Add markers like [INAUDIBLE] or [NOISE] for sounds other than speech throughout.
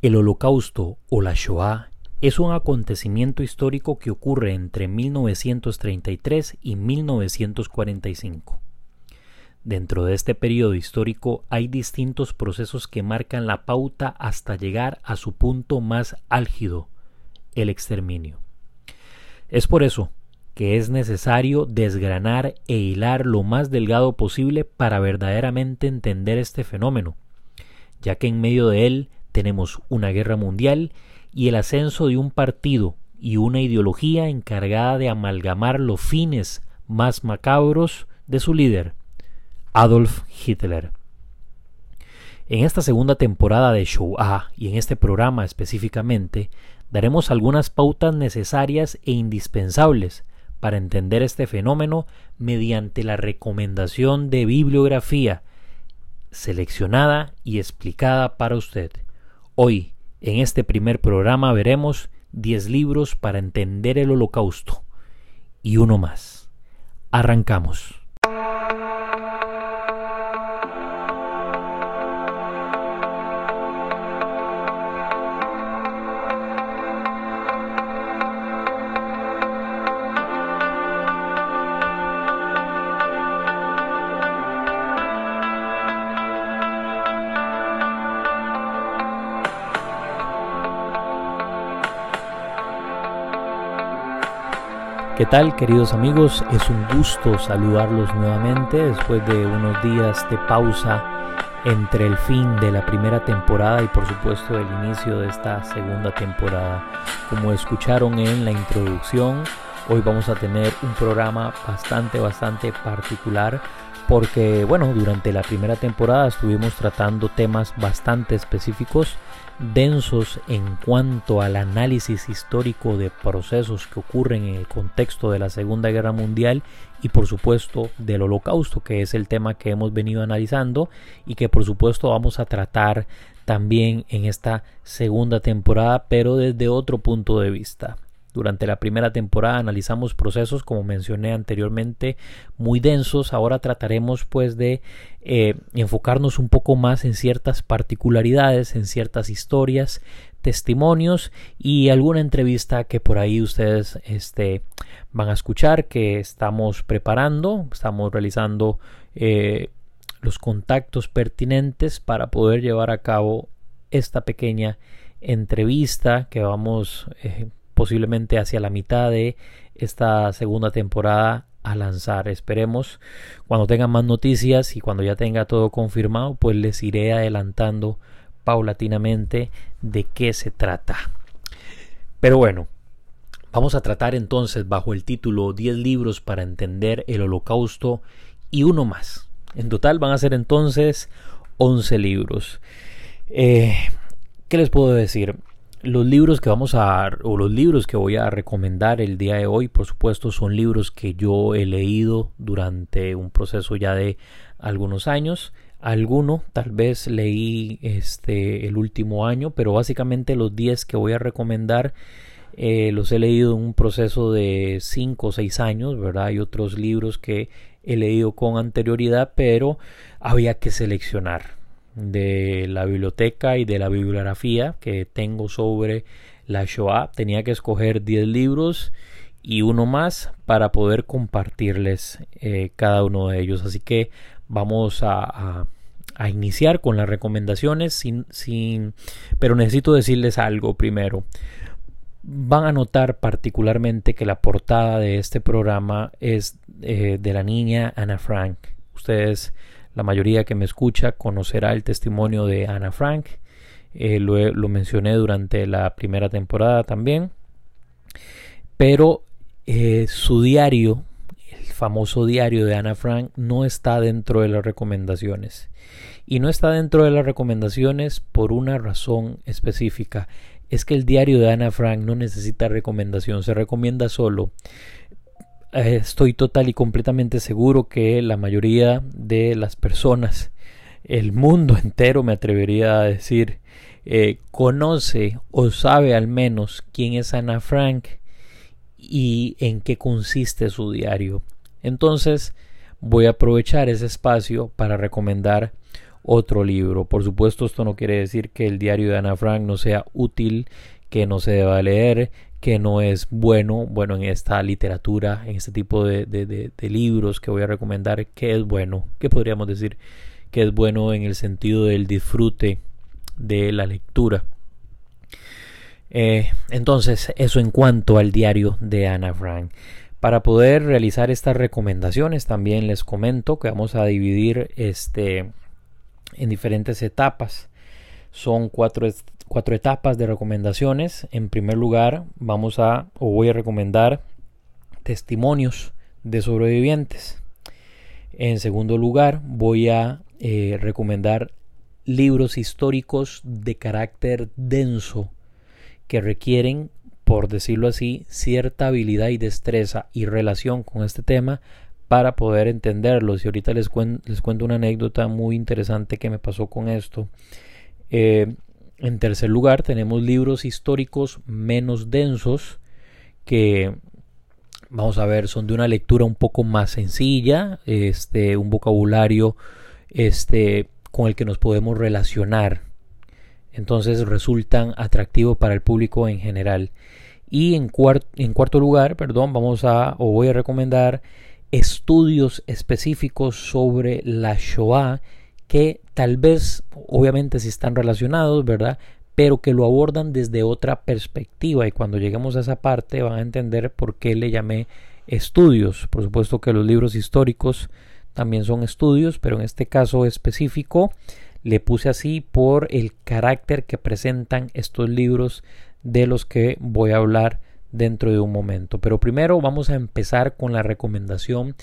El Holocausto o la Shoah es un acontecimiento histórico que ocurre entre 1933 y 1945. Dentro de este periodo histórico hay distintos procesos que marcan la pauta hasta llegar a su punto más álgido, el exterminio. Es por eso que es necesario desgranar e hilar lo más delgado posible para verdaderamente entender este fenómeno, ya que en medio de él tenemos una guerra mundial y el ascenso de un partido y una ideología encargada de amalgamar los fines más macabros de su líder, Adolf Hitler. En esta segunda temporada de Show A y en este programa específicamente, daremos algunas pautas necesarias e indispensables para entender este fenómeno mediante la recomendación de bibliografía seleccionada y explicada para usted. Hoy, en este primer programa, veremos 10 libros para entender el holocausto y uno más. Arrancamos. ¿Qué tal queridos amigos? Es un gusto saludarlos nuevamente después de unos días de pausa entre el fin de la primera temporada y por supuesto el inicio de esta segunda temporada. Como escucharon en la introducción, hoy vamos a tener un programa bastante, bastante particular porque, bueno, durante la primera temporada estuvimos tratando temas bastante específicos densos en cuanto al análisis histórico de procesos que ocurren en el contexto de la Segunda Guerra Mundial y por supuesto del Holocausto, que es el tema que hemos venido analizando y que por supuesto vamos a tratar también en esta segunda temporada, pero desde otro punto de vista. Durante la primera temporada analizamos procesos, como mencioné anteriormente, muy densos. Ahora trataremos pues de eh, enfocarnos un poco más en ciertas particularidades, en ciertas historias, testimonios y alguna entrevista que por ahí ustedes este, van a escuchar, que estamos preparando, estamos realizando eh, los contactos pertinentes para poder llevar a cabo esta pequeña entrevista que vamos eh, posiblemente hacia la mitad de esta segunda temporada a lanzar. Esperemos cuando tengan más noticias y cuando ya tenga todo confirmado, pues les iré adelantando paulatinamente de qué se trata. Pero bueno, vamos a tratar entonces bajo el título 10 libros para entender el holocausto y uno más. En total van a ser entonces 11 libros. Eh, ¿Qué les puedo decir? Los libros que vamos a, o los libros que voy a recomendar el día de hoy, por supuesto, son libros que yo he leído durante un proceso ya de algunos años. Alguno tal vez leí este el último año, pero básicamente los 10 que voy a recomendar eh, los he leído en un proceso de 5 o 6 años, ¿verdad? Hay otros libros que he leído con anterioridad, pero había que seleccionar de la biblioteca y de la bibliografía que tengo sobre la Shoah. Tenía que escoger 10 libros y uno más para poder compartirles eh, cada uno de ellos. Así que vamos a, a, iniciar con las recomendaciones, sin, sin, pero necesito decirles algo primero. Van a notar particularmente que la portada de este programa es eh, de la niña Anna Frank. Ustedes la mayoría que me escucha conocerá el testimonio de Ana Frank. Eh, lo, mencioné durante la primera temporada también. Pero eh, su diario, el famoso diario de Ana Frank, no está dentro de las recomendaciones. Y no está dentro de las recomendaciones por una razón específica. Es que el diario de Ana Frank no necesita recomendación, se recomienda solo estoy total y completamente seguro que la mayoría de las personas, el mundo entero me atrevería a decir, eh, conoce o sabe al menos quién es Ana Frank y en qué consiste su diario. Entonces voy a aprovechar ese espacio para recomendar otro libro. Por supuesto, esto no quiere decir que el diario de Ana Frank no sea útil, que no se deba leer, que no es bueno, bueno, en esta literatura, en este tipo de, de, libros que voy a recomendar, que es bueno, que podríamos decir que es bueno en el sentido del disfrute de la lectura. Eh, entonces, eso en cuanto al diario de Ana Frank. Para poder realizar estas recomendaciones, también les comento que vamos a dividir este en diferentes etapas. Son cuatro cuatro etapas de recomendaciones. En primer lugar, vamos a o voy a recomendar testimonios de sobrevivientes. En segundo lugar, voy a eh, recomendar libros históricos de carácter denso que requieren, por decirlo así, cierta habilidad y destreza y relación con este tema para poder entenderlos. Y ahorita les, les cuento una anécdota muy interesante que me pasó con esto. Eh, en tercer lugar, tenemos libros históricos menos densos que vamos a ver son de una lectura un poco más sencilla, este un vocabulario este con el que nos podemos relacionar. Entonces resultan atractivos para el público en general. Y en, en cuarto lugar, perdón, vamos a o voy a recomendar estudios específicos sobre la Shoah que tal vez, obviamente, si están relacionados, ¿verdad? Pero que lo abordan desde otra perspectiva y cuando lleguemos a esa parte van a entender por qué le llamé estudios. Por supuesto que los libros históricos también son estudios, pero en este caso específico le puse así por el carácter que presentan estos libros de los que voy a hablar dentro de un momento. Pero primero vamos a empezar con la recomendación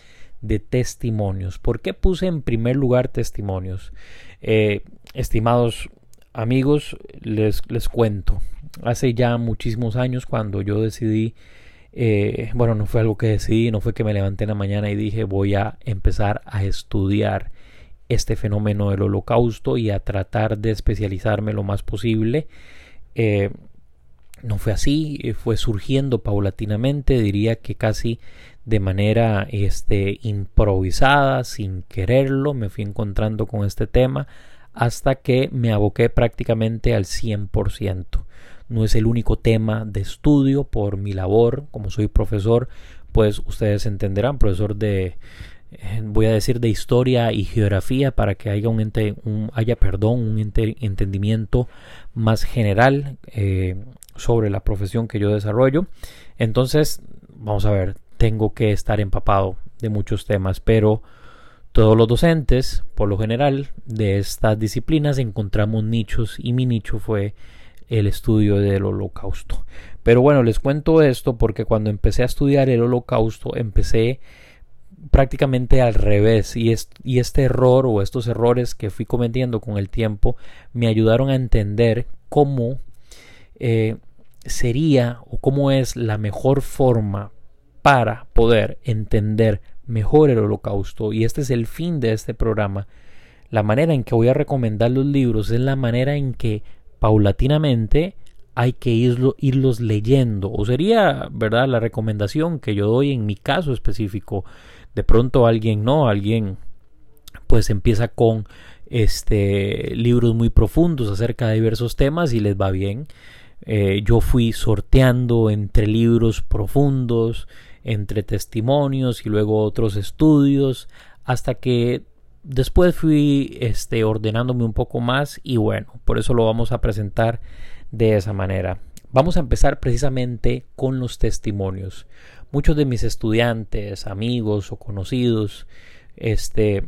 de testimonios. ¿Por qué puse en primer lugar testimonios? Eh, estimados amigos, les, les cuento. Hace ya muchísimos años cuando yo decidí, eh, bueno, no fue algo que decidí, no fue que me levanté en la mañana y dije voy a empezar a estudiar este fenómeno del holocausto y a tratar de especializarme lo más posible. Eh, no fue así, fue surgiendo paulatinamente, diría que casi de manera este, improvisada, sin quererlo, me fui encontrando con este tema hasta que me aboqué prácticamente al 100%. No es el único tema de estudio por mi labor, como soy profesor, pues ustedes entenderán, profesor de, eh, voy a decir, de historia y geografía para que haya un, un haya, perdón, un entendimiento más general eh, sobre la profesión que yo desarrollo. Entonces, vamos a ver, tengo que estar empapado de muchos temas, pero todos los docentes, por lo general, de estas disciplinas encontramos nichos y mi nicho fue el estudio del holocausto. Pero bueno, les cuento esto porque cuando empecé a estudiar el holocausto empecé prácticamente al revés y, y este error o estos errores que fui cometiendo con el tiempo me ayudaron a entender cómo eh, sería o cómo es la mejor forma para poder entender mejor el holocausto. Y este es el fin de este programa. La manera en que voy a recomendar los libros es la manera en que paulatinamente hay que irlo, irlos leyendo. O sería verdad la recomendación que yo doy en mi caso específico. De pronto alguien no alguien pues empieza con este libros muy profundos acerca de diversos temas y les va bien eh, yo fui sorteando entre libros profundos entre testimonios y luego otros estudios hasta que después fui este, ordenándome un poco más y bueno, por eso lo vamos a presentar de esa manera. Vamos a empezar precisamente con los testimonios. Muchos de mis estudiantes, amigos o conocidos, este,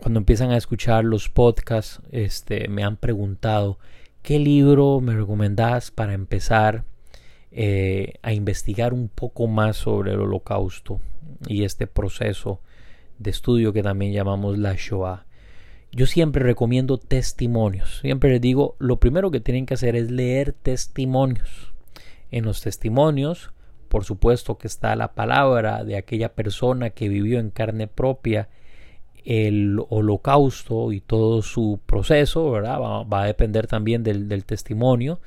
cuando empiezan a escuchar los podcasts, este, me han preguntado qué libro me recomendás para empezar eh, a investigar un poco más sobre el holocausto y este proceso de estudio que también llamamos la Shoah. Yo siempre recomiendo testimonios. Siempre les digo, lo primero que tienen que hacer es leer testimonios. En los testimonios, por supuesto que está la palabra de aquella persona que vivió en carne propia el holocausto y todo su proceso, ¿verdad? Va, a depender también del, testimonio.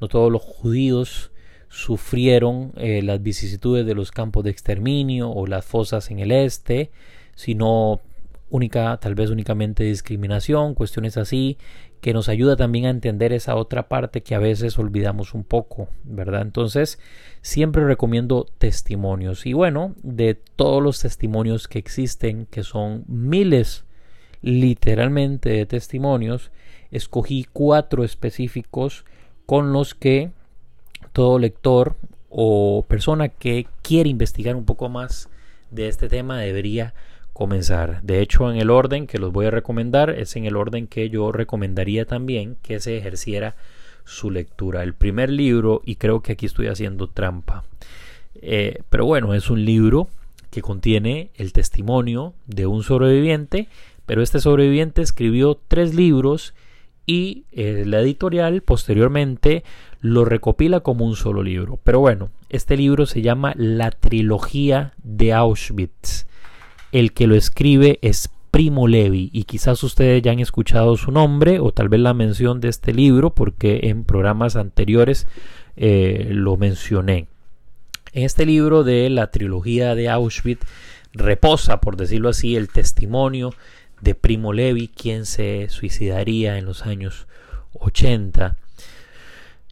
No todos los judíos sufrieron eh, las vicisitudes de los campos de exterminio o las fosas en el este, sino única, tal vez únicamente discriminación, cuestiones así, que nos ayuda también a entender esa otra parte que a veces olvidamos un poco, ¿verdad? Entonces, siempre recomiendo testimonios. Y bueno, de todos los testimonios que existen, que son miles literalmente de testimonios, escogí cuatro específicos con los que todo lector o persona que quiere investigar un poco más de este tema debería comenzar. De hecho, en el orden que los voy a recomendar es en el orden que yo recomendaría también que se ejerciera su lectura. El primer libro, y creo que aquí estoy haciendo trampa, eh, pero bueno, es un libro que contiene el testimonio de un sobreviviente, pero este sobreviviente escribió tres libros y eh, la editorial posteriormente lo recopila como un solo libro. Pero bueno, este libro se llama La trilogía de Auschwitz. El que lo escribe es Primo Levi y quizás ustedes ya han escuchado su nombre o tal vez la mención de este libro porque en programas anteriores eh, lo mencioné. En este libro de la trilogía de Auschwitz reposa, por decirlo así, el testimonio de Primo Levi, quien se suicidaría en los años 80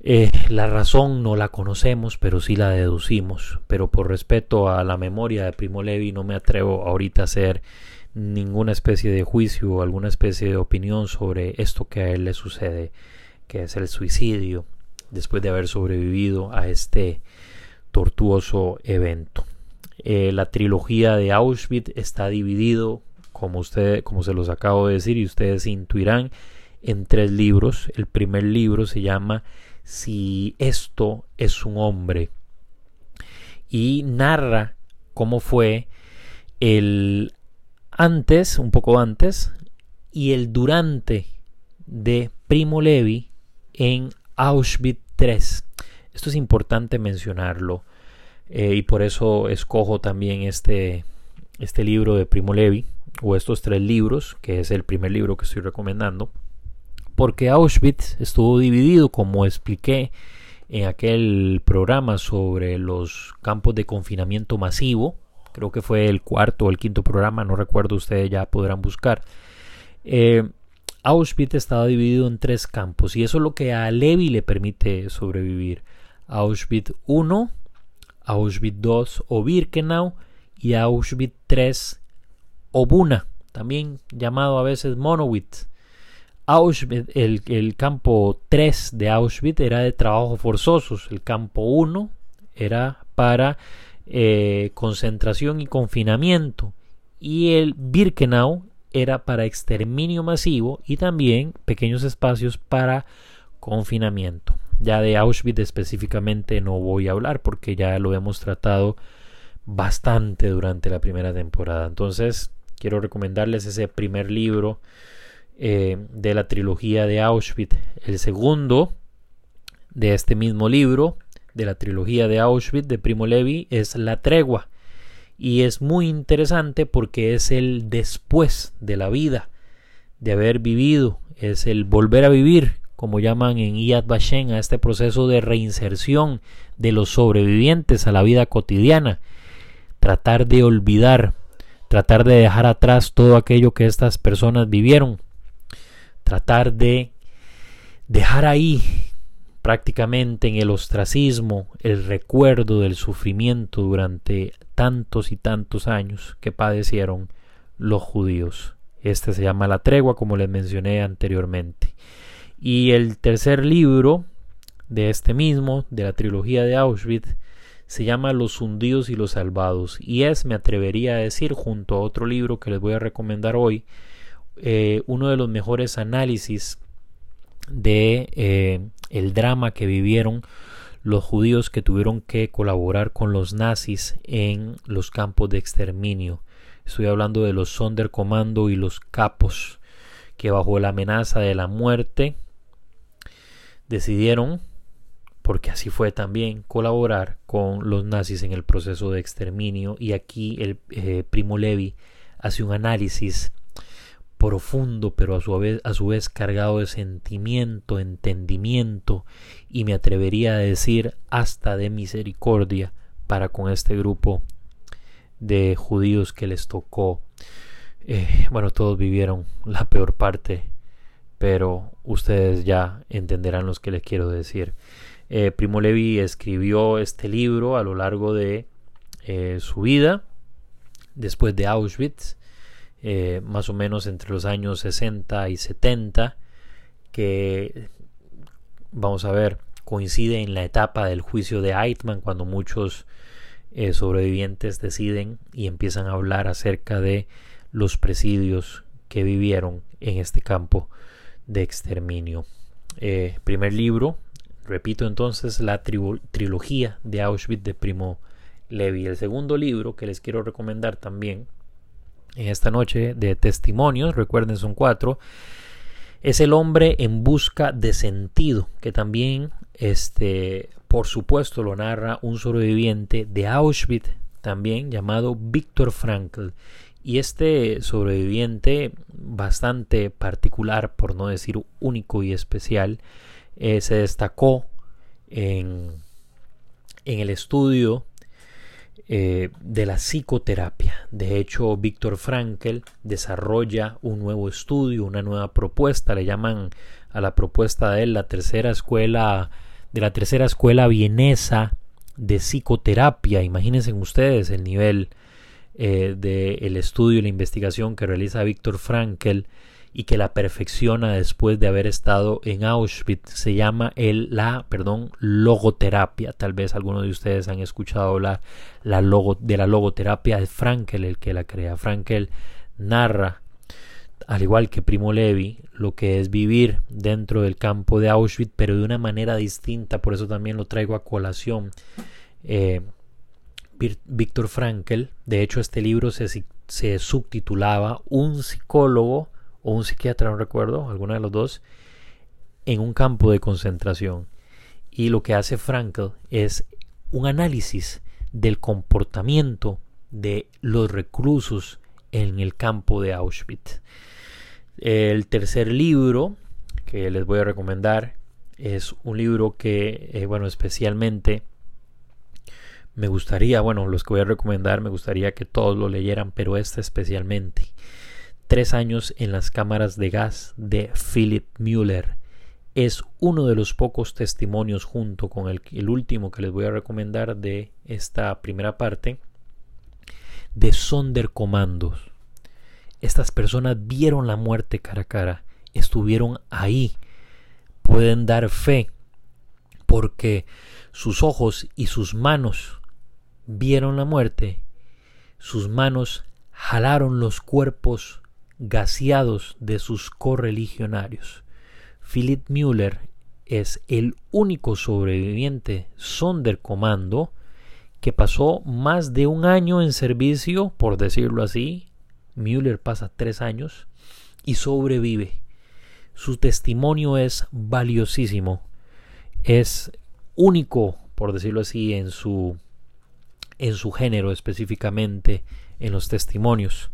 eh, la razón no la conocemos, pero sí la deducimos. Pero por respeto a la memoria de Primo Levi no me atrevo ahorita a hacer ninguna especie de juicio o alguna especie de opinión sobre esto que a él le sucede, que es el suicidio, después de haber sobrevivido a este tortuoso evento. Eh, la trilogía de Auschwitz está dividido, como, usted, como se los acabo de decir, y ustedes intuirán, en tres libros. El primer libro se llama si esto es un hombre. Y narra cómo fue el antes, un poco antes, y el durante de Primo Levi en Auschwitz III. Esto es importante mencionarlo eh, y por eso escojo también este, este libro de Primo Levi o estos tres libros, que es el primer libro que estoy recomendando porque Auschwitz estuvo dividido, como expliqué en aquel programa sobre los campos de confinamiento masivo, creo que fue el cuarto o el quinto programa, no recuerdo, ustedes ya podrán buscar. Eh, Auschwitz estaba dividido en tres campos y eso es lo que a Levi le permite sobrevivir. Auschwitz I, Auschwitz II o Birkenau y Auschwitz III o Buna, también llamado a veces Monowitz. Auschwitz, el, campo 3 de Auschwitz era de trabajos forzosos, el campo 1 era para eh, concentración y confinamiento y el Birkenau era para exterminio masivo y también pequeños espacios para confinamiento. Ya de Auschwitz específicamente no voy a hablar porque ya lo hemos tratado bastante durante la primera temporada. Entonces quiero recomendarles ese primer libro eh, de la trilogía de Auschwitz. El segundo de este mismo libro, de la trilogía de Auschwitz de Primo Levi, es La Tregua. Y es muy interesante porque es el después de la vida, de haber vivido, es el volver a vivir, como llaman en Yad Vashem, a este proceso de reinserción de los sobrevivientes a la vida cotidiana. Tratar de olvidar, tratar de dejar atrás todo aquello que estas personas vivieron tratar de dejar ahí prácticamente en el ostracismo el recuerdo del sufrimiento durante tantos y tantos años que padecieron los judíos. Este se llama La Tregua, como les mencioné anteriormente. Y el tercer libro de este mismo, de la trilogía de Auschwitz, se llama Los hundidos y los salvados. Y es, me atrevería a decir, junto a otro libro que les voy a recomendar hoy, eh, uno de los mejores análisis de eh, el drama que vivieron los judíos que tuvieron que colaborar con los nazis en los campos de exterminio. Estoy hablando de los Sonderkommando y los capos que bajo la amenaza de la muerte decidieron, porque así fue también, colaborar con los nazis en el proceso de exterminio. Y aquí el eh, primo Levi hace un análisis profundo, pero a su, vez, a su vez cargado de sentimiento, entendimiento y me atrevería a decir hasta de misericordia para con este grupo de judíos que les tocó Eh, bueno, todos vivieron la peor parte, pero ustedes ya entenderán lo que les quiero decir. Eh, Primo Levi escribió este libro a lo largo de eh, su vida, después de Auschwitz, más o menos entre los años 60 y 70, que vamos a ver, coincide en la etapa del juicio de Eichmann, cuando muchos sobrevivientes deciden y empiezan a hablar acerca de los presidios que vivieron en este campo de exterminio. Eh, primer libro, repito entonces, la trilogía de Auschwitz de Primo Levi. El segundo libro que les quiero recomendar también en esta noche de testimonios, recuerden son cuatro, es El hombre en busca de sentido, que también, este, por supuesto, lo narra un sobreviviente de Auschwitz, también llamado Víctor Frankl. Y este sobreviviente, bastante particular, por no decir único y especial, eh, se destacó en, en el estudio eh, de la psicoterapia. De hecho, Víctor Frankl desarrolla un nuevo estudio, una nueva propuesta, le llaman a la propuesta de él la tercera escuela, de la tercera escuela vienesa de psicoterapia. Imagínense ustedes el nivel eh, del estudio y la investigación que realiza Víctor Frankl y que la perfecciona después de haber estado en Auschwitz se llama el, la perdón, logoterapia. Tal vez algunos de ustedes han escuchado hablar la logo, de la logoterapia de Frankl, el que la crea. Frankl narra, al igual que Primo Levi, lo que es vivir dentro del campo de Auschwitz, pero de una manera distinta. Por eso también lo traigo a colación. Eh, Víctor Frankl. De hecho, este libro se, se, subtitulaba Un psicólogo o un psiquiatra, no recuerdo, alguno de los dos, en un campo de concentración. Y lo que hace Frankl es un análisis del comportamiento de los reclusos en el campo de Auschwitz. El tercer libro que les voy a recomendar es un libro que, eh, bueno, especialmente me gustaría, bueno, los que voy a recomendar, me gustaría que todos lo leyeran, pero este especialmente. Tres años en las cámaras de gas de Philip Mueller es uno de los pocos testimonios junto con el, último que les voy a recomendar de esta primera parte de Sonderkommandos. Estas personas vieron la muerte cara a cara, estuvieron ahí, pueden dar fe porque sus ojos y sus manos vieron la muerte, sus manos jalaron los cuerpos gaseados de sus correligionarios. Philip Müller es el único sobreviviente Sonderkommando que pasó más de un año en servicio, por decirlo así. Müller pasa tres años y sobrevive. Su testimonio es valiosísimo. Es único, por decirlo así, en su en su género específicamente en los testimonios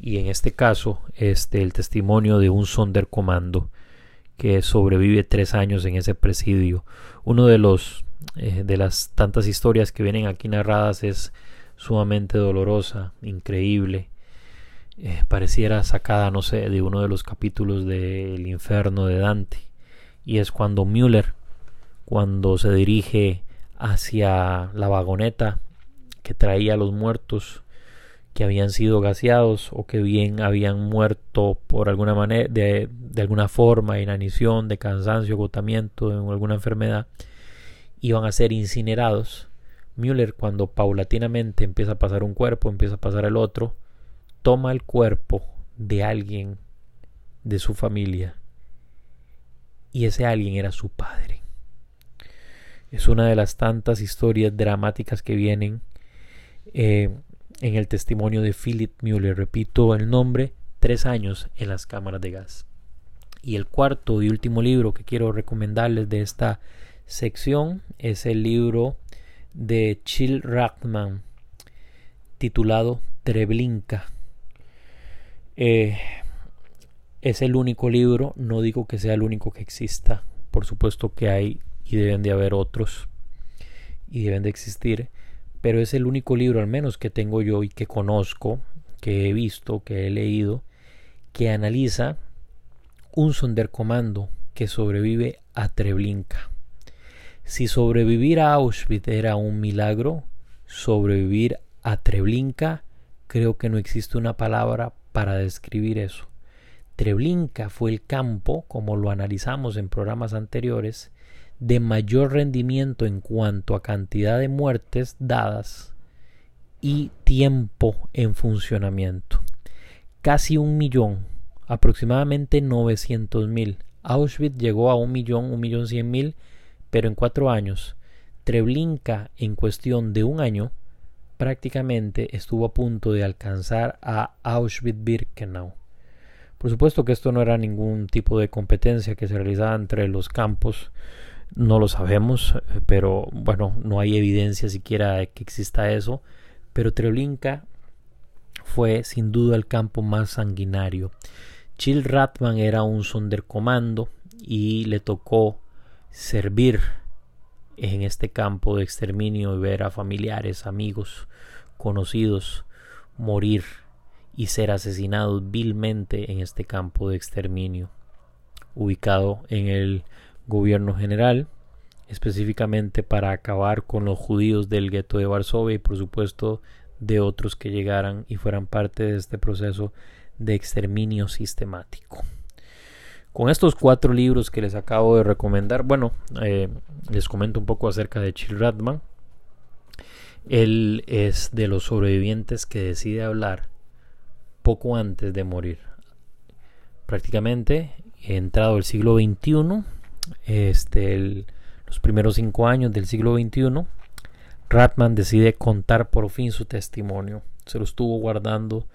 y en este caso este el testimonio de un Sonderkommando que sobrevive tres años en ese presidio. Uno de los eh, de las tantas historias que vienen aquí narradas es sumamente dolorosa increíble. Eh, pareciera sacada no sé de uno de los capítulos del infierno de Dante. Y es cuando Müller cuando se dirige hacia la vagoneta que traía a los muertos que habían sido gaseados o que bien habían muerto por alguna manera, de, de alguna forma, inanición, de cansancio, agotamiento, en alguna enfermedad, iban a ser incinerados. Müller, cuando paulatinamente empieza a pasar un cuerpo, empieza a pasar el otro, toma el cuerpo de alguien de su familia y ese alguien era su padre. Es una de las tantas historias dramáticas que vienen eh, en el testimonio de Philip Mueller. Repito el nombre, tres años en las cámaras de gas. Y el cuarto y último libro que quiero recomendarles de esta sección es el libro de Chill Rackman titulado Treblinka. Eh, es el único libro, no digo que sea el único que exista, por supuesto que hay y deben de haber otros y deben de existir, pero es el único libro al menos que tengo yo y que conozco que he visto, que he leído, que analiza un sonderkommando que sobrevive a Treblinka. Si sobrevivir a Auschwitz era un milagro, sobrevivir a Treblinka creo que no existe una palabra para describir eso. Treblinka fue el campo, como lo analizamos en programas anteriores, de mayor rendimiento en cuanto a cantidad de muertes dadas y tiempo en funcionamiento. Casi un millón, aproximadamente 900 mil. Auschwitz llegó a un millón, un millón cien mil, pero en cuatro años. Treblinka, en cuestión de un año, prácticamente estuvo a punto de alcanzar a Auschwitz-Birkenau. Por supuesto que esto no era ningún tipo de competencia que se realizaba entre los campos, no lo sabemos, pero bueno, no hay evidencia siquiera de que exista eso pero Treblinka fue sin duda el campo más sanguinario. Chill Ratman era un sonderkommando y le tocó servir en este campo de exterminio y ver a familiares, amigos, conocidos morir y ser asesinados vilmente en este campo de exterminio, ubicado en el gobierno general específicamente para acabar con los judíos del gueto de Varsovia y por supuesto de otros que llegaran y fueran parte de este proceso de exterminio sistemático. Con estos cuatro libros que les acabo de recomendar, bueno, eh, les comento un poco acerca de Chill Radman. Él es de los sobrevivientes que decide hablar poco antes de morir. Prácticamente, entrado el siglo XXI, este, los primeros cinco años del siglo XXI, Ratman decide contar por fin su testimonio. Se lo estuvo guardando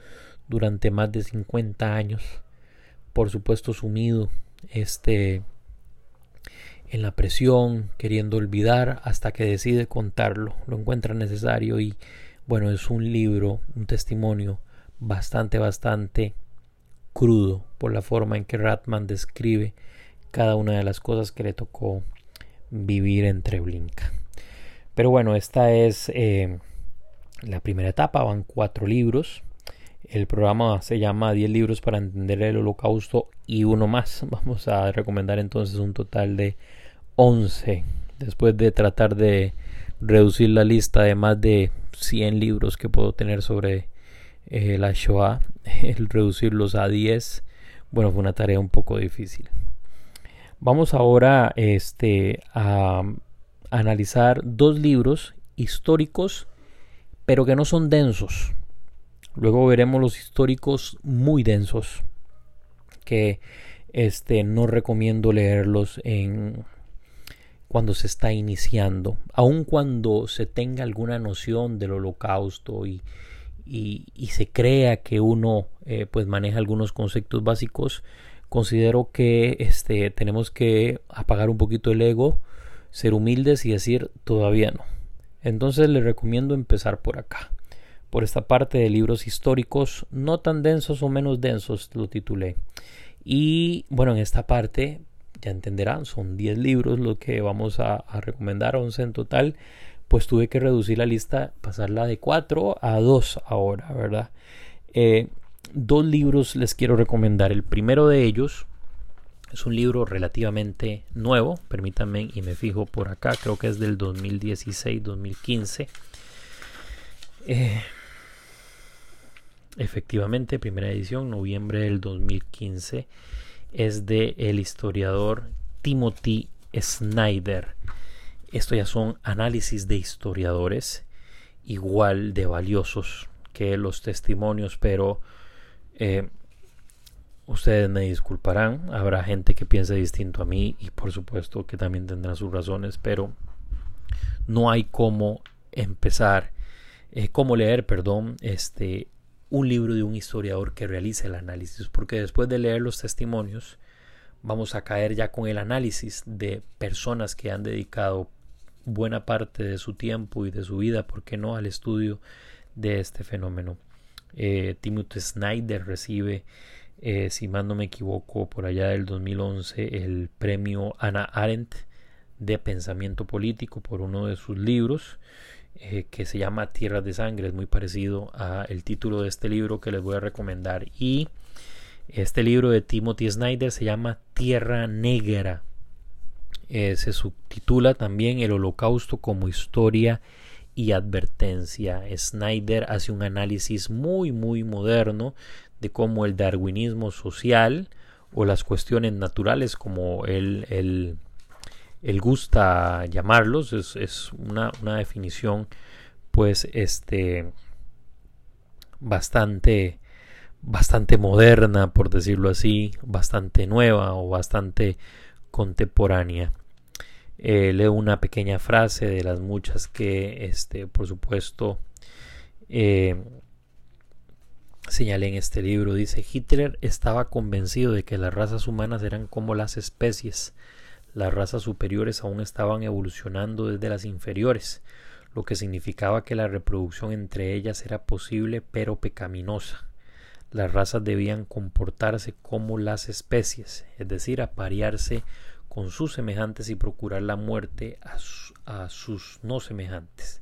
durante más de 50 años, por supuesto sumido este en la presión, queriendo olvidar hasta que decide contarlo. Lo encuentra necesario y bueno, es un libro, un testimonio bastante bastante crudo por la forma en que Ratman describe cada una de las cosas que le tocó vivir en Treblinka. Pero bueno, esta es eh, la primera etapa, van cuatro libros. El programa se llama 10 libros para entender el holocausto y uno más. [LAUGHS] Vamos a recomendar entonces un total de 11. Después de tratar de reducir la lista de más de 100 libros que puedo tener sobre eh, la Shoah, [LAUGHS] el reducirlos a 10, bueno, fue una tarea un poco difícil. Vamos ahora este, a, analizar dos libros históricos, pero que no son densos. Luego veremos los históricos muy densos, que este, no recomiendo leerlos en, cuando se está iniciando, aun cuando se tenga alguna noción del holocausto y, y, se crea que uno eh, pues maneja algunos conceptos básicos, considero que este, tenemos que apagar un poquito el ego, ser humildes y decir todavía no. Entonces les recomiendo empezar por acá, por esta parte de libros históricos, no tan densos o menos densos, lo titulé. Y bueno, en esta parte, ya entenderán, son 10 libros lo que vamos a, recomendar, 11 en total, pues tuve que reducir la lista, pasarla de 4 a 2 ahora, ¿verdad? Eh, dos libros les quiero recomendar. El primero de ellos es un libro relativamente nuevo, permítanme y me fijo por acá, creo que es del 2016-2015. Eh, efectivamente, primera edición, noviembre del 2015, es de el historiador Timothy Snyder. Esto ya son análisis de historiadores igual de valiosos que los testimonios, pero eh, ustedes me disculparán, habrá gente que piense distinto a mí y por supuesto que también tendrá sus razones, pero no hay cómo empezar, eh, cómo leer, perdón, este, un libro de un historiador que realice el análisis, porque después de leer los testimonios vamos a caer ya con el análisis de personas que han dedicado buena parte de su tiempo y de su vida, ¿por qué no?, al estudio de este fenómeno. Eh, Timothy Snyder recibe, eh, si mal no me equivoco, por allá del 2011 el premio Anna Arendt de pensamiento político por uno de sus libros eh, que se llama Tierra de Sangre, es muy parecido a el título de este libro que les voy a recomendar. Y este libro de Timothy Snyder se llama Tierra Negra. Se subtitula también El Holocausto como historia y advertencia. Snyder hace un análisis muy muy moderno de cómo el darwinismo social o las cuestiones naturales como él, él, gusta llamarlos es, una, una, definición pues este bastante bastante moderna por decirlo así bastante nueva o bastante contemporánea eh, leo una pequeña frase de las muchas que este por supuesto eh, señalé en este libro. Dice, Hitler estaba convencido de que las razas humanas eran como las especies. Las razas superiores aún estaban evolucionando desde las inferiores, lo que significaba que la reproducción entre ellas era posible pero pecaminosa. Las razas debían comportarse como las especies, es decir, aparearse con sus semejantes y procurar la muerte a, sus no semejantes.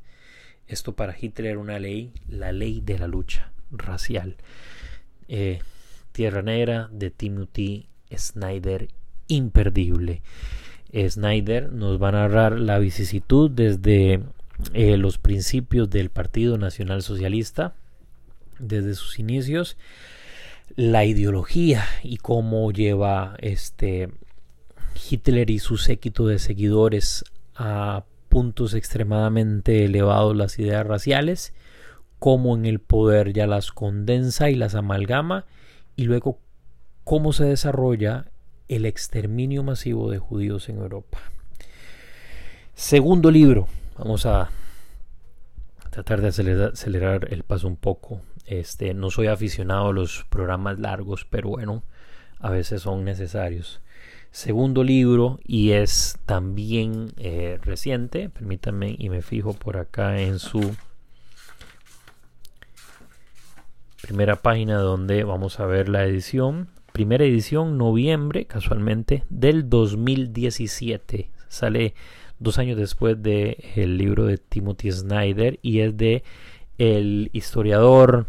Esto para Hitler era una ley, la ley de la lucha racial. Eh, Tierra Negra de Timothy Snyder, imperdible. Snyder nos va a narrar la vicisitud desde eh, los principios del Partido Nacional Socialista, desde sus inicios, la ideología y cómo lleva este Hitler y su séquito de seguidores a puntos extremadamente elevados las ideas raciales cómo en el poder ya las condensa y las amalgama y luego cómo se desarrolla el exterminio masivo de judíos en Europa. Segundo libro, vamos a tratar de acelerar, el paso un poco. Este, no soy aficionado a los programas largos, pero bueno, a veces son necesarios. Segundo libro y es también eh, reciente, permítanme y me fijo por acá en su primera página donde vamos a ver la edición. Primera edición, noviembre, casualmente, del 2017. Sale dos años después del el libro de Timothy Snyder y es de el historiador,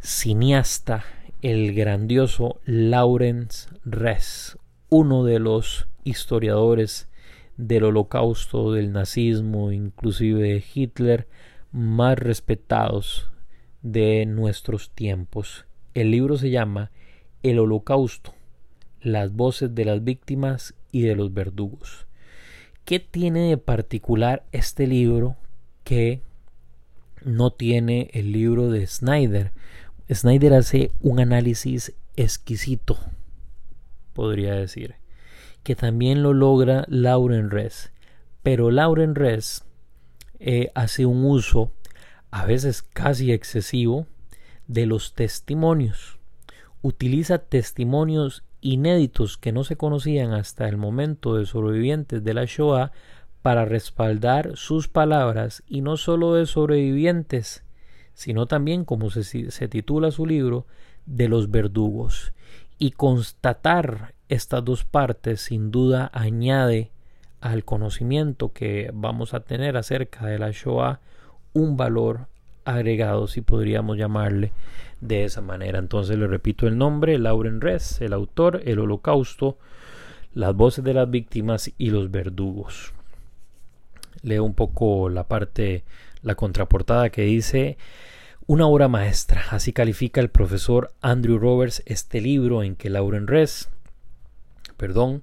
cineasta, el grandioso Lawrence Ress, uno de los historiadores del holocausto, del nazismo, inclusive de Hitler, más respetados de nuestros tiempos. El libro se llama El Holocausto, las voces de las víctimas y de los verdugos. ¿Qué tiene de particular este libro que no tiene el libro de Snyder? Snyder hace un análisis exquisito, podría decir, que también lo logra Lauren Res, pero Lauren Res eh, hace un uso a veces casi excesivo, de los testimonios. Utiliza testimonios inéditos que no se conocían hasta el momento de sobrevivientes de la Shoah para respaldar sus palabras y no solo de sobrevivientes, sino también, como se, se, titula su libro, de los verdugos. Y constatar estas dos partes sin duda añade al conocimiento que vamos a tener acerca de la Shoah un valor agregado, si podríamos llamarle de esa manera. Entonces le repito el nombre, Lauren Res, el autor, el holocausto, las voces de las víctimas y los verdugos. Leo un poco la parte, la contraportada que dice una obra maestra. Así califica el profesor Andrew Roberts este libro en que Lauren Res, perdón,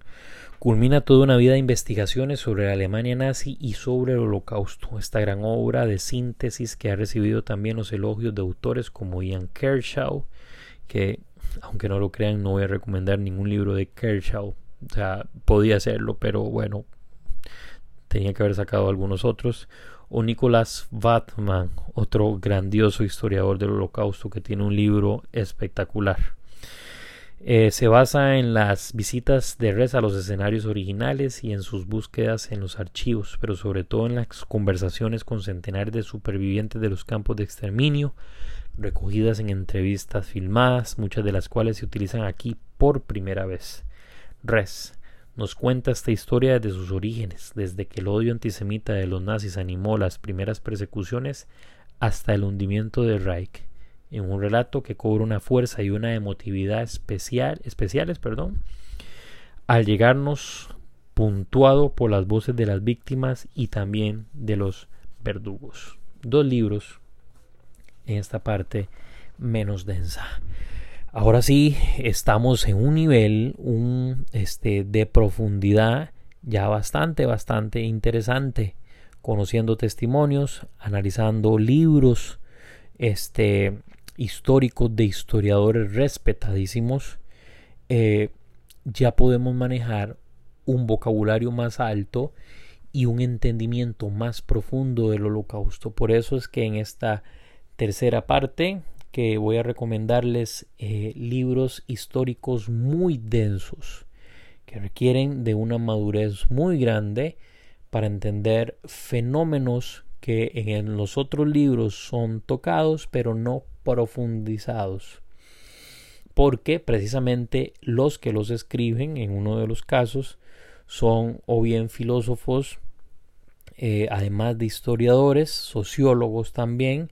culmina toda una vida de investigaciones sobre la Alemania nazi y sobre el holocausto, esta gran obra de síntesis que ha recibido también los elogios de autores como Ian Kershaw, que aunque no lo crean no voy a recomendar ningún libro de Kershaw, o sea, podía hacerlo, pero bueno, tenía que haber sacado algunos otros, o Nicholas Watman, otro grandioso historiador del holocausto que tiene un libro espectacular. Eh, se basa en las visitas de Res a los escenarios originales y en sus búsquedas en los archivos, pero sobre todo en las conversaciones con centenares de supervivientes de los campos de exterminio, recogidas en entrevistas filmadas, muchas de las cuales se utilizan aquí por primera vez. Res nos cuenta esta historia desde sus orígenes, desde que el odio antisemita de los nazis animó las primeras persecuciones hasta el hundimiento del Reich, en un relato que cobra una fuerza y una emotividad especial, especiales perdón, al llegarnos puntuado por las voces de las víctimas y también de los verdugos. Dos libros en esta parte menos densa. Ahora sí, estamos en un nivel un, este, de profundidad ya bastante, bastante interesante, conociendo testimonios, analizando libros este, históricos de historiadores respetadísimos, eh, ya podemos manejar un vocabulario más alto y un entendimiento más profundo del holocausto. Por eso es que en esta tercera parte que voy a recomendarles eh, libros históricos muy densos que requieren de una madurez muy grande para entender fenómenos que en los otros libros son tocados pero no profundizados. Porque precisamente los que los escriben en uno de los casos son o bien filósofos eh, además de historiadores sociólogos también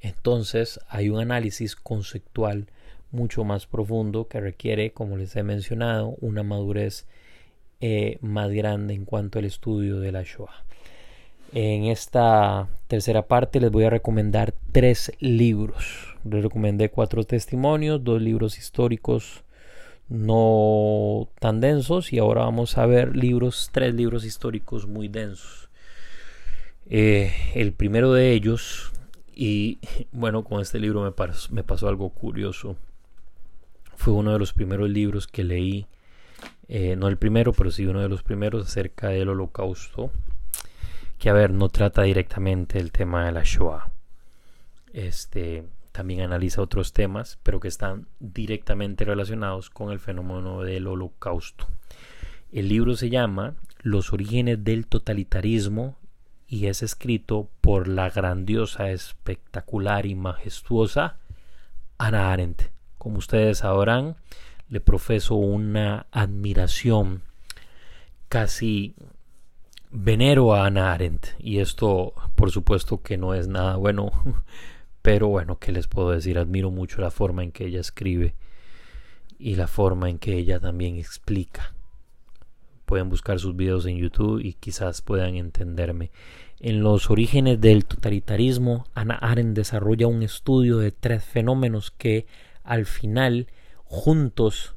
entonces hay un análisis conceptual mucho más profundo que requiere, como les he mencionado, una madurez eh, más grande en cuanto al estudio de la Shoah. En esta tercera parte les voy a recomendar tres libros. Les recomendé cuatro testimonios, dos libros históricos no tan densos y ahora vamos a ver libros, tres libros históricos muy densos. Eh, el primero de ellos y [LAUGHS] bueno, con este libro me pasó, algo curioso. Fue uno de los primeros libros que leí, eh, no el primero, pero sí uno de los primeros acerca del holocausto, que a ver, no trata directamente el tema de la Shoah. Este también analiza otros temas, pero que están directamente relacionados con el fenómeno del holocausto. El libro se llama Los orígenes del totalitarismo y es escrito por la grandiosa, espectacular y majestuosa Ana Arendt. Como ustedes sabrán, le profeso una admiración, casi venero a Ana Arendt. Y esto, por supuesto, que no es nada bueno, [LAUGHS] pero bueno, ¿qué les puedo decir? Admiro mucho la forma en que ella escribe y la forma en que ella también explica pueden buscar sus videos en YouTube y quizás puedan entenderme. En los orígenes del totalitarismo, Ana Arendt desarrolla un estudio de tres fenómenos que al final juntos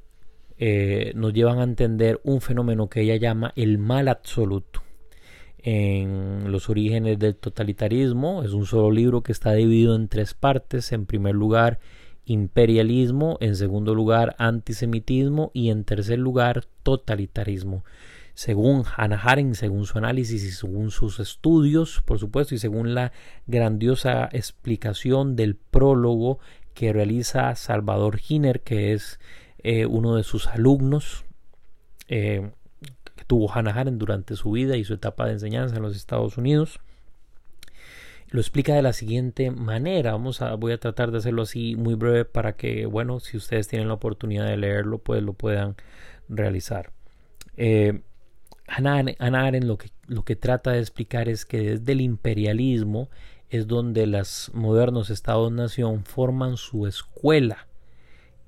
eh, nos llevan a entender un fenómeno que ella llama el mal absoluto. En los orígenes del totalitarismo es un solo libro que está dividido en tres partes. En primer lugar, imperialismo, en segundo lugar antisemitismo y en tercer lugar totalitarismo. Según Hannah Arendt, según su análisis y según sus estudios, por supuesto, y según la grandiosa explicación del prólogo que realiza Salvador Giner, que es eh, uno de sus alumnos, eh, que tuvo Hannah Arendt durante su vida y su etapa de enseñanza en los Estados Unidos lo explica de la siguiente manera. Vamos a, voy a tratar de hacerlo así muy breve para que, bueno, si ustedes tienen la oportunidad de leerlo, pues lo puedan realizar. Eh, lo que, lo que trata de explicar es que desde el imperialismo es donde los modernos estados-nación forman su escuela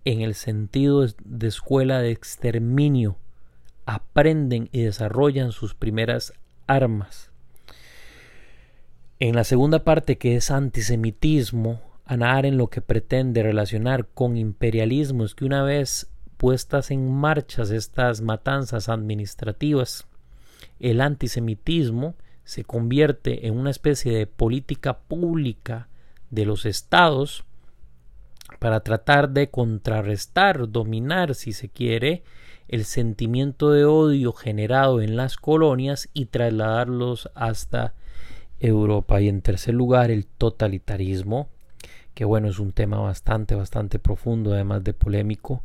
en el sentido de escuela de exterminio, aprenden y desarrollan sus primeras armas en la segunda parte, que es antisemitismo, Ana en lo que pretende relacionar con imperialismo es que una vez puestas en marcha estas matanzas administrativas, el antisemitismo se convierte en una especie de política pública de los estados para tratar de contrarrestar, dominar, si se quiere, el sentimiento de odio generado en las colonias y trasladarlos hasta Europa y en tercer lugar el totalitarismo que bueno es un tema bastante bastante profundo además de polémico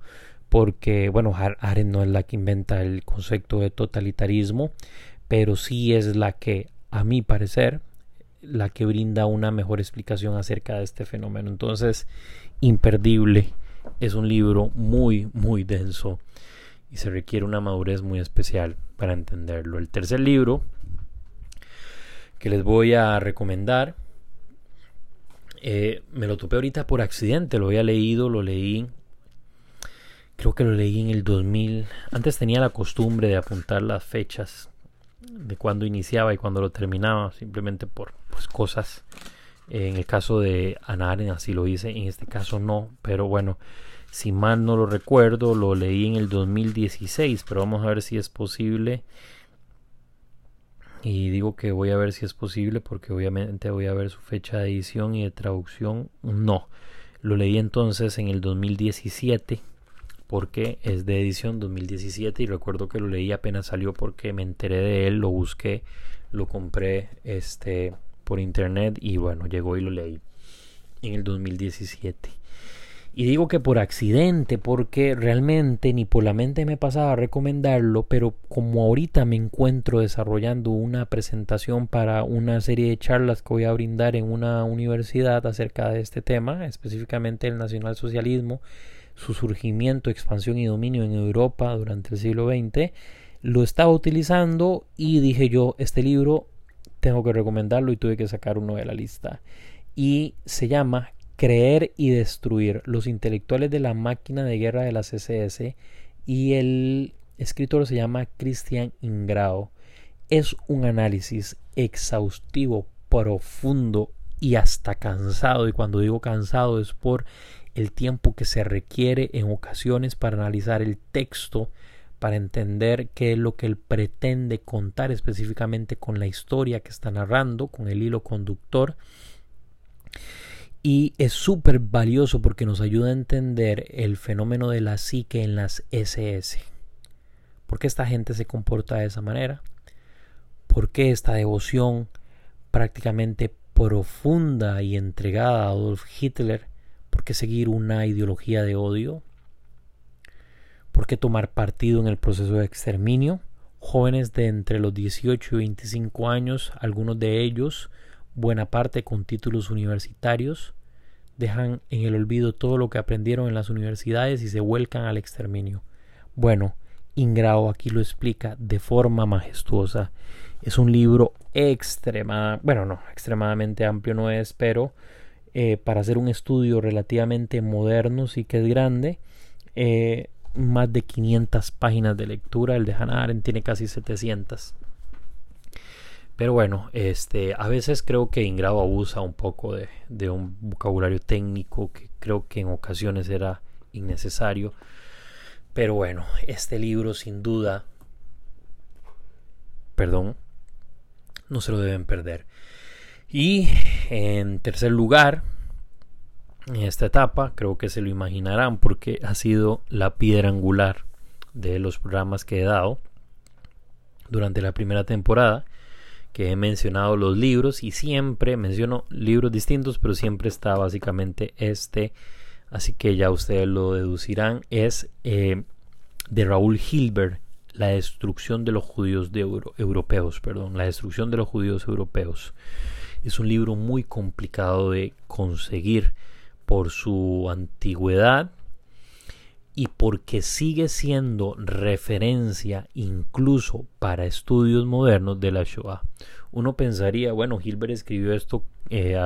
porque bueno Arendt no es la que inventa el concepto de totalitarismo pero sí es la que a mi parecer la que brinda una mejor explicación acerca de este fenómeno entonces imperdible es un libro muy muy denso y se requiere una madurez muy especial para entenderlo. El tercer libro que les voy a recomendar, eh, me lo topé ahorita por accidente, lo había leído, lo leí, creo que lo leí en el 2000, antes tenía la costumbre de apuntar las fechas de cuando iniciaba y cuando lo terminaba, simplemente por pues, cosas. En el caso de Anaren así lo hice, en este caso no, pero bueno, si mal no lo recuerdo, lo leí en el 2016, pero vamos a ver si es posible. Y digo que voy a ver si es posible porque obviamente voy a ver su fecha de edición y de traducción. No, lo leí entonces en el 2017 porque es de edición 2017 y recuerdo que lo leí apenas salió porque me enteré de él, lo busqué, lo compré este por internet y bueno, llegó y lo leí en el 2017. Y digo que por accidente, porque realmente ni por la mente me pasaba a recomendarlo, pero como ahorita me encuentro desarrollando una presentación para una serie de charlas que voy a brindar en una universidad acerca de este tema, específicamente el nacionalsocialismo, su surgimiento, expansión y dominio en Europa durante el siglo XX, lo estaba utilizando y dije yo, este libro tengo que recomendarlo y tuve que sacar uno de la lista. Y se llama Creer y Destruir, los intelectuales de la máquina de guerra de la CSS y el escritor se llama Christian Ingrao. Es un análisis exhaustivo, profundo y hasta cansado. Y cuando digo cansado es por el tiempo que se requiere en ocasiones para analizar el texto, para entender qué es lo que él pretende contar específicamente con la historia que está narrando, con el hilo conductor y es súper valioso porque nos ayuda a entender el fenómeno de la psique en las SS. ¿Por qué esta gente se comporta de esa manera? ¿Por qué esta devoción prácticamente profunda y entregada a Adolf Hitler? ¿Por qué seguir una ideología de odio? ¿Por qué tomar partido en el proceso de exterminio? Jóvenes de entre los 18 y 25 años, algunos de ellos buena parte con títulos universitarios, dejan en el olvido todo lo que aprendieron en las universidades y se vuelcan al exterminio. Bueno, Ingrao aquí lo explica de forma majestuosa. Es un libro extrema, bueno, no, extremadamente amplio no es, pero eh, para hacer un estudio relativamente moderno sí que es grande. Eh, más de 500 páginas de lectura, el de Hannah Arendt tiene casi 700. Pero bueno, este, a veces creo que Ingrado abusa un poco de, un vocabulario técnico que creo que en ocasiones era innecesario. Pero bueno, este libro sin duda, perdón, no se lo deben perder. Y en tercer lugar, en esta etapa, creo que se lo imaginarán porque ha sido la piedra angular de los programas que he dado durante la primera temporada que he mencionado los libros y siempre menciono libros distintos, pero siempre está básicamente este, así que ya ustedes lo deducirán, es eh, de Raúl Hilbert, La destrucción de los judíos europeos, perdón, La destrucción de los judíos europeos. Es un libro muy complicado de conseguir por su antigüedad y porque sigue siendo referencia incluso para estudios modernos de la Shoah. Uno pensaría, bueno, Hilbert escribió esto eh,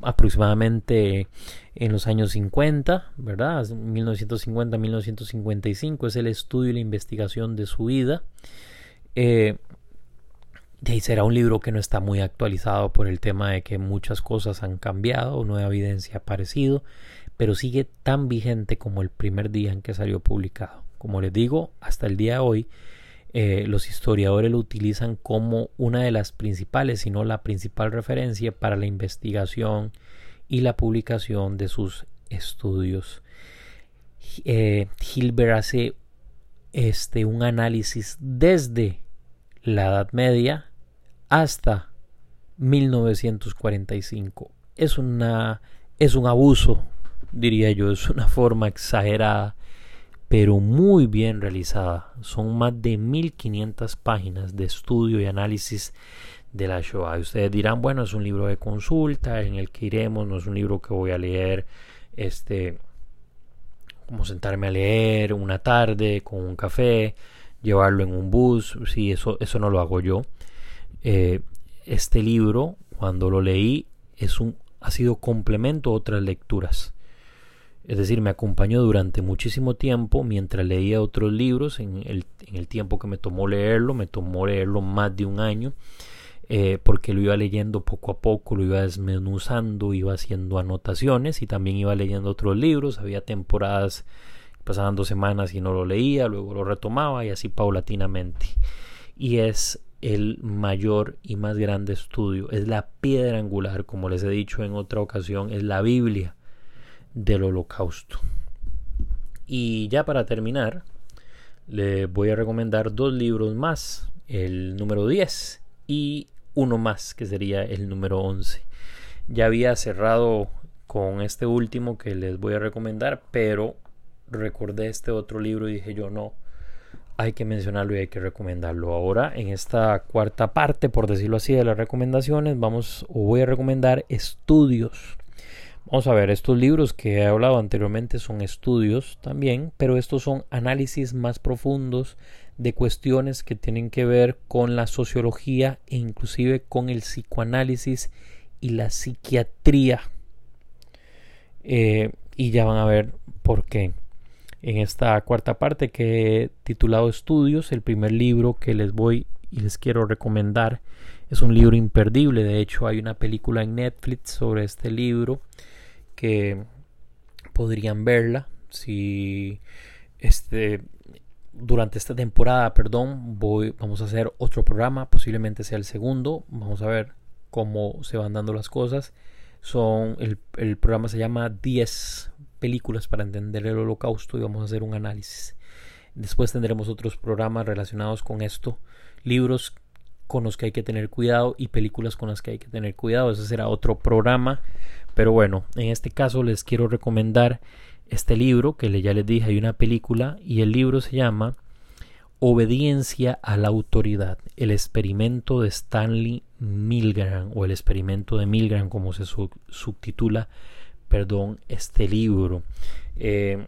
aproximadamente en los años 50, ¿verdad? 1950-1955 es el estudio y la investigación de su vida. Eh, y será un libro que no está muy actualizado por el tema de que muchas cosas han cambiado, nueva evidencia ha aparecido pero sigue tan vigente como el primer día en que salió publicado. Como les digo, hasta el día de hoy, eh, los historiadores lo utilizan como una de las principales, si no la principal referencia para la investigación y la publicación de sus estudios. Eh, Hilbert hace este, un análisis desde la Edad Media hasta 1945. Es, una, es un abuso diría yo, es una [LAUGHS] forma exagerada, pero muy bien realizada. Son más de 1500 páginas de estudio y análisis de la Shoah. ustedes dirán, bueno, es un libro de consulta en el que iremos, no es un libro que voy a leer este como sentarme a leer una tarde con un café, llevarlo en un bus, sí, eso, eso no lo hago yo. Eh, este libro, cuando lo leí, es un, ha sido complemento a otras lecturas. Es decir, me acompañó durante muchísimo tiempo mientras leía otros libros, en el, tiempo que me tomó leerlo, me tomó leerlo más de un año, eh, porque lo iba leyendo poco a poco, lo iba desmenuzando, iba haciendo anotaciones y también iba leyendo otros libros, había temporadas, pasaban dos semanas y no lo leía, luego lo retomaba y así paulatinamente. Y es el mayor y más grande estudio, es la piedra angular, como les he dicho en otra ocasión, es la Biblia del holocausto. Y ya para terminar, le voy a recomendar dos libros más, el número 10 y uno más, que sería el número 11. Ya había cerrado con este último que les voy a recomendar, pero recordé este otro libro y dije yo no, hay que mencionarlo y hay que recomendarlo. Ahora, en esta cuarta parte, por decirlo así, de las recomendaciones, vamos o voy a recomendar estudios Vamos a ver, estos libros que he hablado anteriormente son estudios también, pero estos son análisis más profundos de cuestiones que tienen que ver con la sociología e inclusive con el psicoanálisis y la psiquiatría. Eh, y ya van a ver por qué. En esta cuarta parte que he titulado Estudios, el primer libro que les voy y les quiero recomendar es un libro imperdible. De hecho, hay una película en Netflix sobre este libro que podrían verla si este durante esta temporada, perdón, voy, vamos a hacer otro programa, posiblemente sea el segundo, vamos a ver cómo se van dando las cosas. Son el, el programa se llama 10 películas para entender el holocausto y vamos a hacer un análisis. Después tendremos otros programas relacionados con esto, libros con los que hay que tener cuidado y películas con las que hay que tener cuidado. Ese será otro programa. Pero bueno, en este caso les quiero recomendar este libro que ya les dije, hay una película y el libro se llama Obediencia a la autoridad, el experimento de Stanley Milgram o el experimento de Milgram como se subtitula, perdón, este libro. Eh,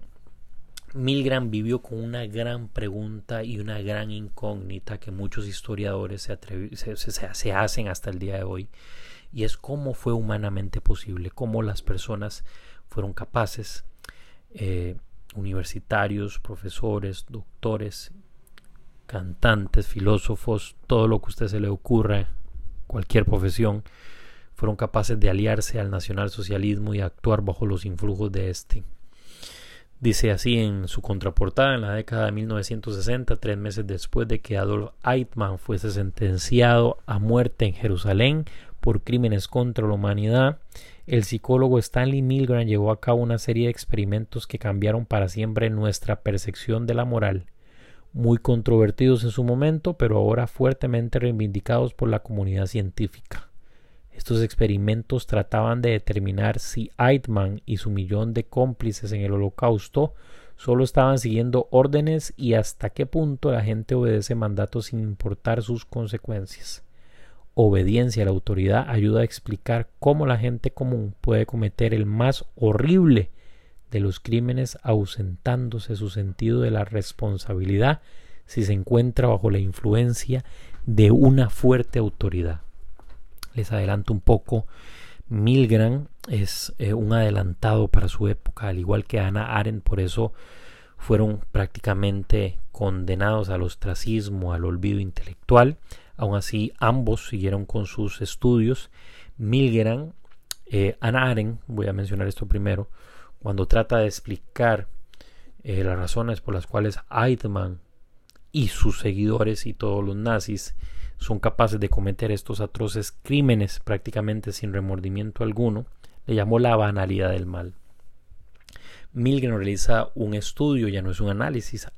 Milgram vivió con una gran pregunta y una gran incógnita que muchos historiadores se, hacen hasta el día de hoy, y es cómo fue humanamente posible, cómo las personas fueron capaces, eh, universitarios, profesores, doctores, cantantes, filósofos, todo lo que a usted se le ocurra, cualquier profesión, fueron capaces de aliarse al nacionalsocialismo y actuar bajo los influjos de este. Dice así en su contraportada en la década de 1960, tres meses después de que Adolf Eichmann fuese sentenciado a muerte en Jerusalén por crímenes contra la humanidad, el psicólogo Stanley Milgram llevó a cabo una serie de experimentos que cambiaron para siempre nuestra percepción de la moral, muy controvertidos en su momento, pero ahora fuertemente reivindicados por la comunidad científica. Estos experimentos trataban de determinar si Eichmann y su millón de cómplices en el holocausto solo estaban siguiendo órdenes y hasta qué punto la gente obedece mandatos sin importar sus consecuencias. Obediencia a la autoridad ayuda a explicar cómo la gente común puede cometer el más horrible de los crímenes ausentándose su sentido de la responsabilidad si se encuentra bajo la influencia de una fuerte autoridad les adelanto un poco, Milgram es eh, un adelantado para su época, al igual que Ana Arendt, por eso fueron prácticamente condenados al ostracismo, al olvido intelectual. Aún así, ambos siguieron con sus estudios. Milgram, eh, Ana Arendt, voy a mencionar esto primero, cuando trata de explicar eh, las razones por las cuales Eichmann y sus seguidores y todos los nazis son capaces de cometer estos atroces crímenes prácticamente sin remordimiento alguno, le llamó la banalidad del mal. Milgram realiza un estudio, ya no es un análisis,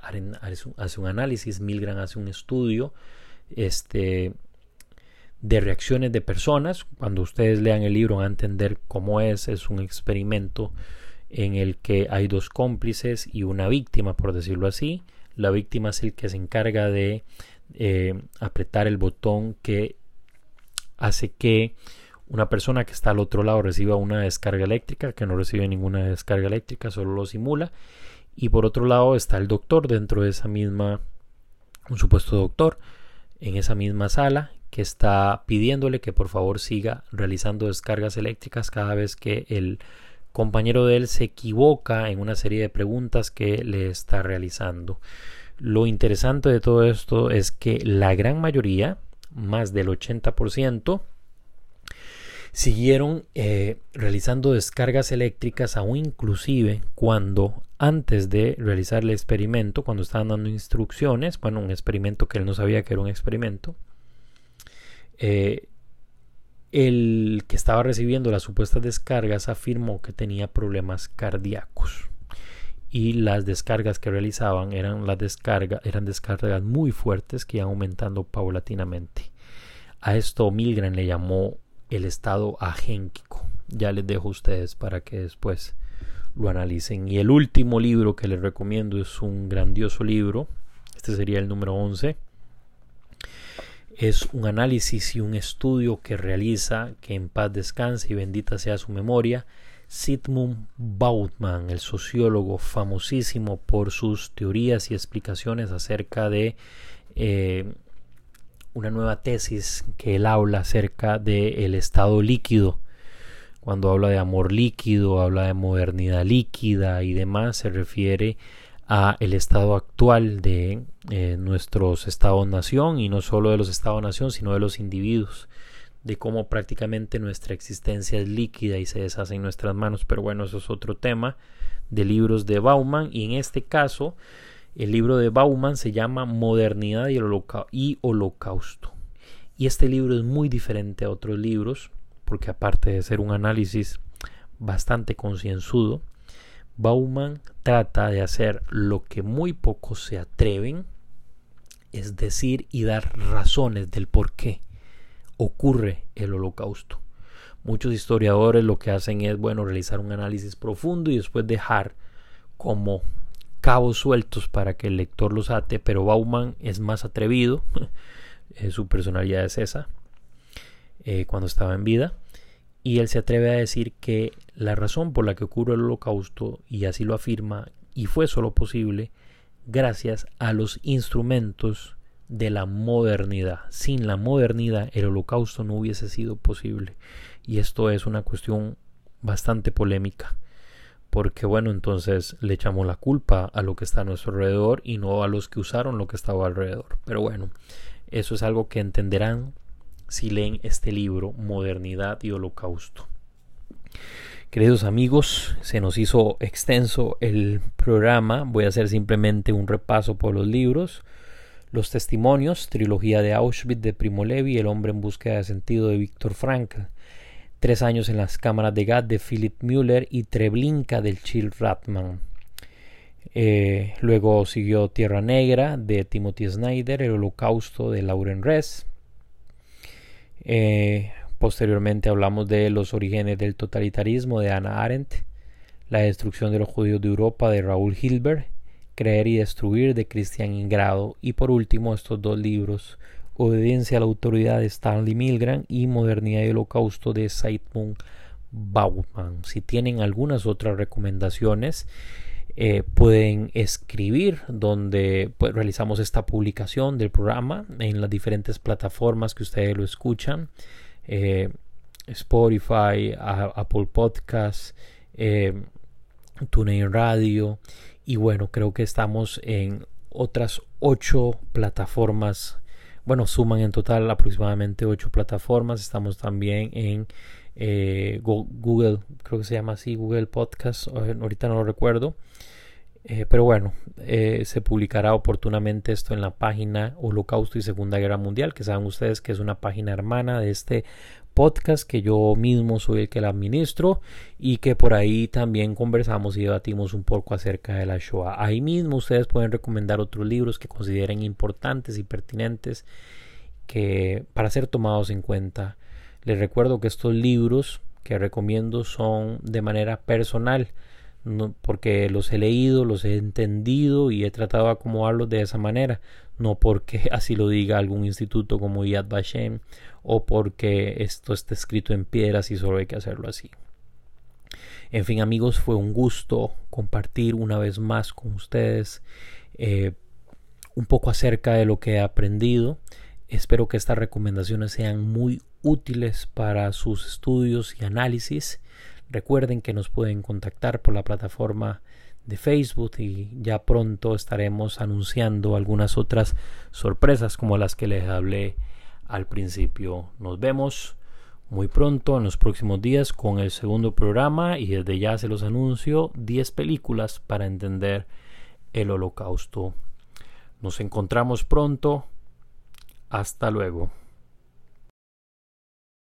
hace un análisis, Milgram hace un estudio este, de reacciones de personas. Cuando ustedes lean el libro van a entender cómo es, es un experimento en el que hay dos cómplices y una víctima, por decirlo así. La víctima es el que se encarga de eh, apretar el botón que hace que una persona que está al otro lado reciba una descarga eléctrica, que no recibe ninguna descarga eléctrica, solo lo simula. Y por otro lado está el doctor dentro de esa misma, un supuesto doctor, en esa misma sala que está pidiéndole que por favor siga realizando descargas eléctricas cada vez que el compañero de él se equivoca en una serie de preguntas que le está realizando. Lo interesante de todo esto es que la gran mayoría, más del 80%, siguieron eh, realizando descargas eléctricas aún inclusive cuando antes de realizar el experimento, cuando estaban dando instrucciones, bueno, un experimento que él no sabía que era un experimento, eh, el que estaba recibiendo las supuestas descargas afirmó que tenía problemas cardíacos y las descargas que realizaban eran eran descargas muy fuertes que iban aumentando paulatinamente. A esto Milgram le llamó el estado agénquico. Ya les dejo a ustedes para que después lo analicen. Y el último libro que les recomiendo es un grandioso libro. Este sería el número 11. Es un análisis y un estudio que realiza, que en paz descanse y bendita sea su memoria, Sigmund Bautmann, el sociólogo famosísimo por sus teorías y explicaciones acerca de eh, una nueva tesis que él habla acerca del estado líquido. Cuando habla de amor líquido, habla de modernidad líquida y demás, se refiere a el estado actual de eh, nuestros estados-nación y no solo de los estados-nación, sino de los individuos, de cómo prácticamente nuestra existencia es líquida y se deshace en nuestras manos. Pero bueno, eso es otro tema de libros de Bauman y en este caso el libro de Bauman se llama Modernidad y, Holocausto. Y este libro es muy diferente a otros libros, porque aparte de ser un análisis bastante concienzudo, Bauman trata de hacer lo que muy pocos se atreven, es decir, y dar razones del por qué ocurre el holocausto. Muchos historiadores lo que hacen es, bueno, realizar un análisis profundo y después dejar como cabos sueltos para que el lector los ate, pero Bauman es más atrevido, [LAUGHS] eh, su personalidad es esa, eh, cuando estaba en vida, y él se atreve a decir que la razón por la que ocurre el holocausto, y así lo afirma, y fue solo posible gracias a los instrumentos de la modernidad. Sin la modernidad el holocausto no hubiese sido posible. Y esto es una cuestión bastante polémica porque bueno, entonces le echamos la culpa a lo que está a nuestro alrededor y no a los que usaron lo que estaba alrededor. Pero bueno, eso es algo que entenderán si leen este libro, Modernidad y Holocausto. Queridos amigos, se nos hizo extenso el programa. Voy a hacer simplemente un repaso por los libros. Los testimonios, trilogía de Auschwitz de Primo Levi, El hombre en búsqueda de sentido de Víctor Frankl, tres años en las cámaras de gas de Philip Müller y Treblinka del Chill Ratman. Eh, luego siguió Tierra Negra de Timothy Snyder, El Holocausto de Lauren Ress. Eh, posteriormente hablamos de Los orígenes del totalitarismo de Anna Arendt, La destrucción de los judíos de Europa de Raúl Hilbert, Creer y destruir de Christian Ingrado y por último estos dos libros Obediencia a la autoridad de Stanley Milgram y Modernidad y Holocausto de Sigmund Bauman. Si tienen algunas otras recomendaciones, eh, pueden escribir donde pues, realizamos esta publicación del programa en las diferentes plataformas que ustedes lo escuchan. Eh, Spotify, Apple Podcasts, eh, TuneIn Radio y bueno, creo que estamos en otras ocho plataformas bueno, suman en total aproximadamente ocho plataformas. Estamos también en eh, Google, creo que se llama así, Google Podcast, ahorita no lo recuerdo. Eh, pero bueno, eh, se publicará oportunamente esto en la página Holocausto y Segunda Guerra Mundial, que saben ustedes que es una página hermana de este podcast que yo mismo soy el que la administro y que por ahí también conversamos y debatimos un poco acerca de la Shoah. Ahí mismo ustedes pueden recomendar otros libros que consideren importantes y pertinentes que para ser tomados en cuenta. Les recuerdo que estos libros que recomiendo son de manera personal porque los he leído, los he entendido y he tratado de acomodarlos de esa manera, no porque [LAUGHS] así lo diga algún instituto como Yad Vashem o porque esto está escrito en piedras y solo hay que hacerlo así. En fin amigos, fue un gusto compartir una vez más con ustedes eh, un poco acerca de lo que he aprendido. Espero que estas recomendaciones sean muy útiles para sus estudios y análisis. Recuerden que nos pueden contactar por la plataforma de Facebook y ya pronto estaremos anunciando algunas otras sorpresas como las que les hablé al principio. Nos vemos muy pronto en los próximos días con el segundo programa y desde ya se los anuncio 10 películas para entender el holocausto. Nos encontramos pronto. Hasta luego.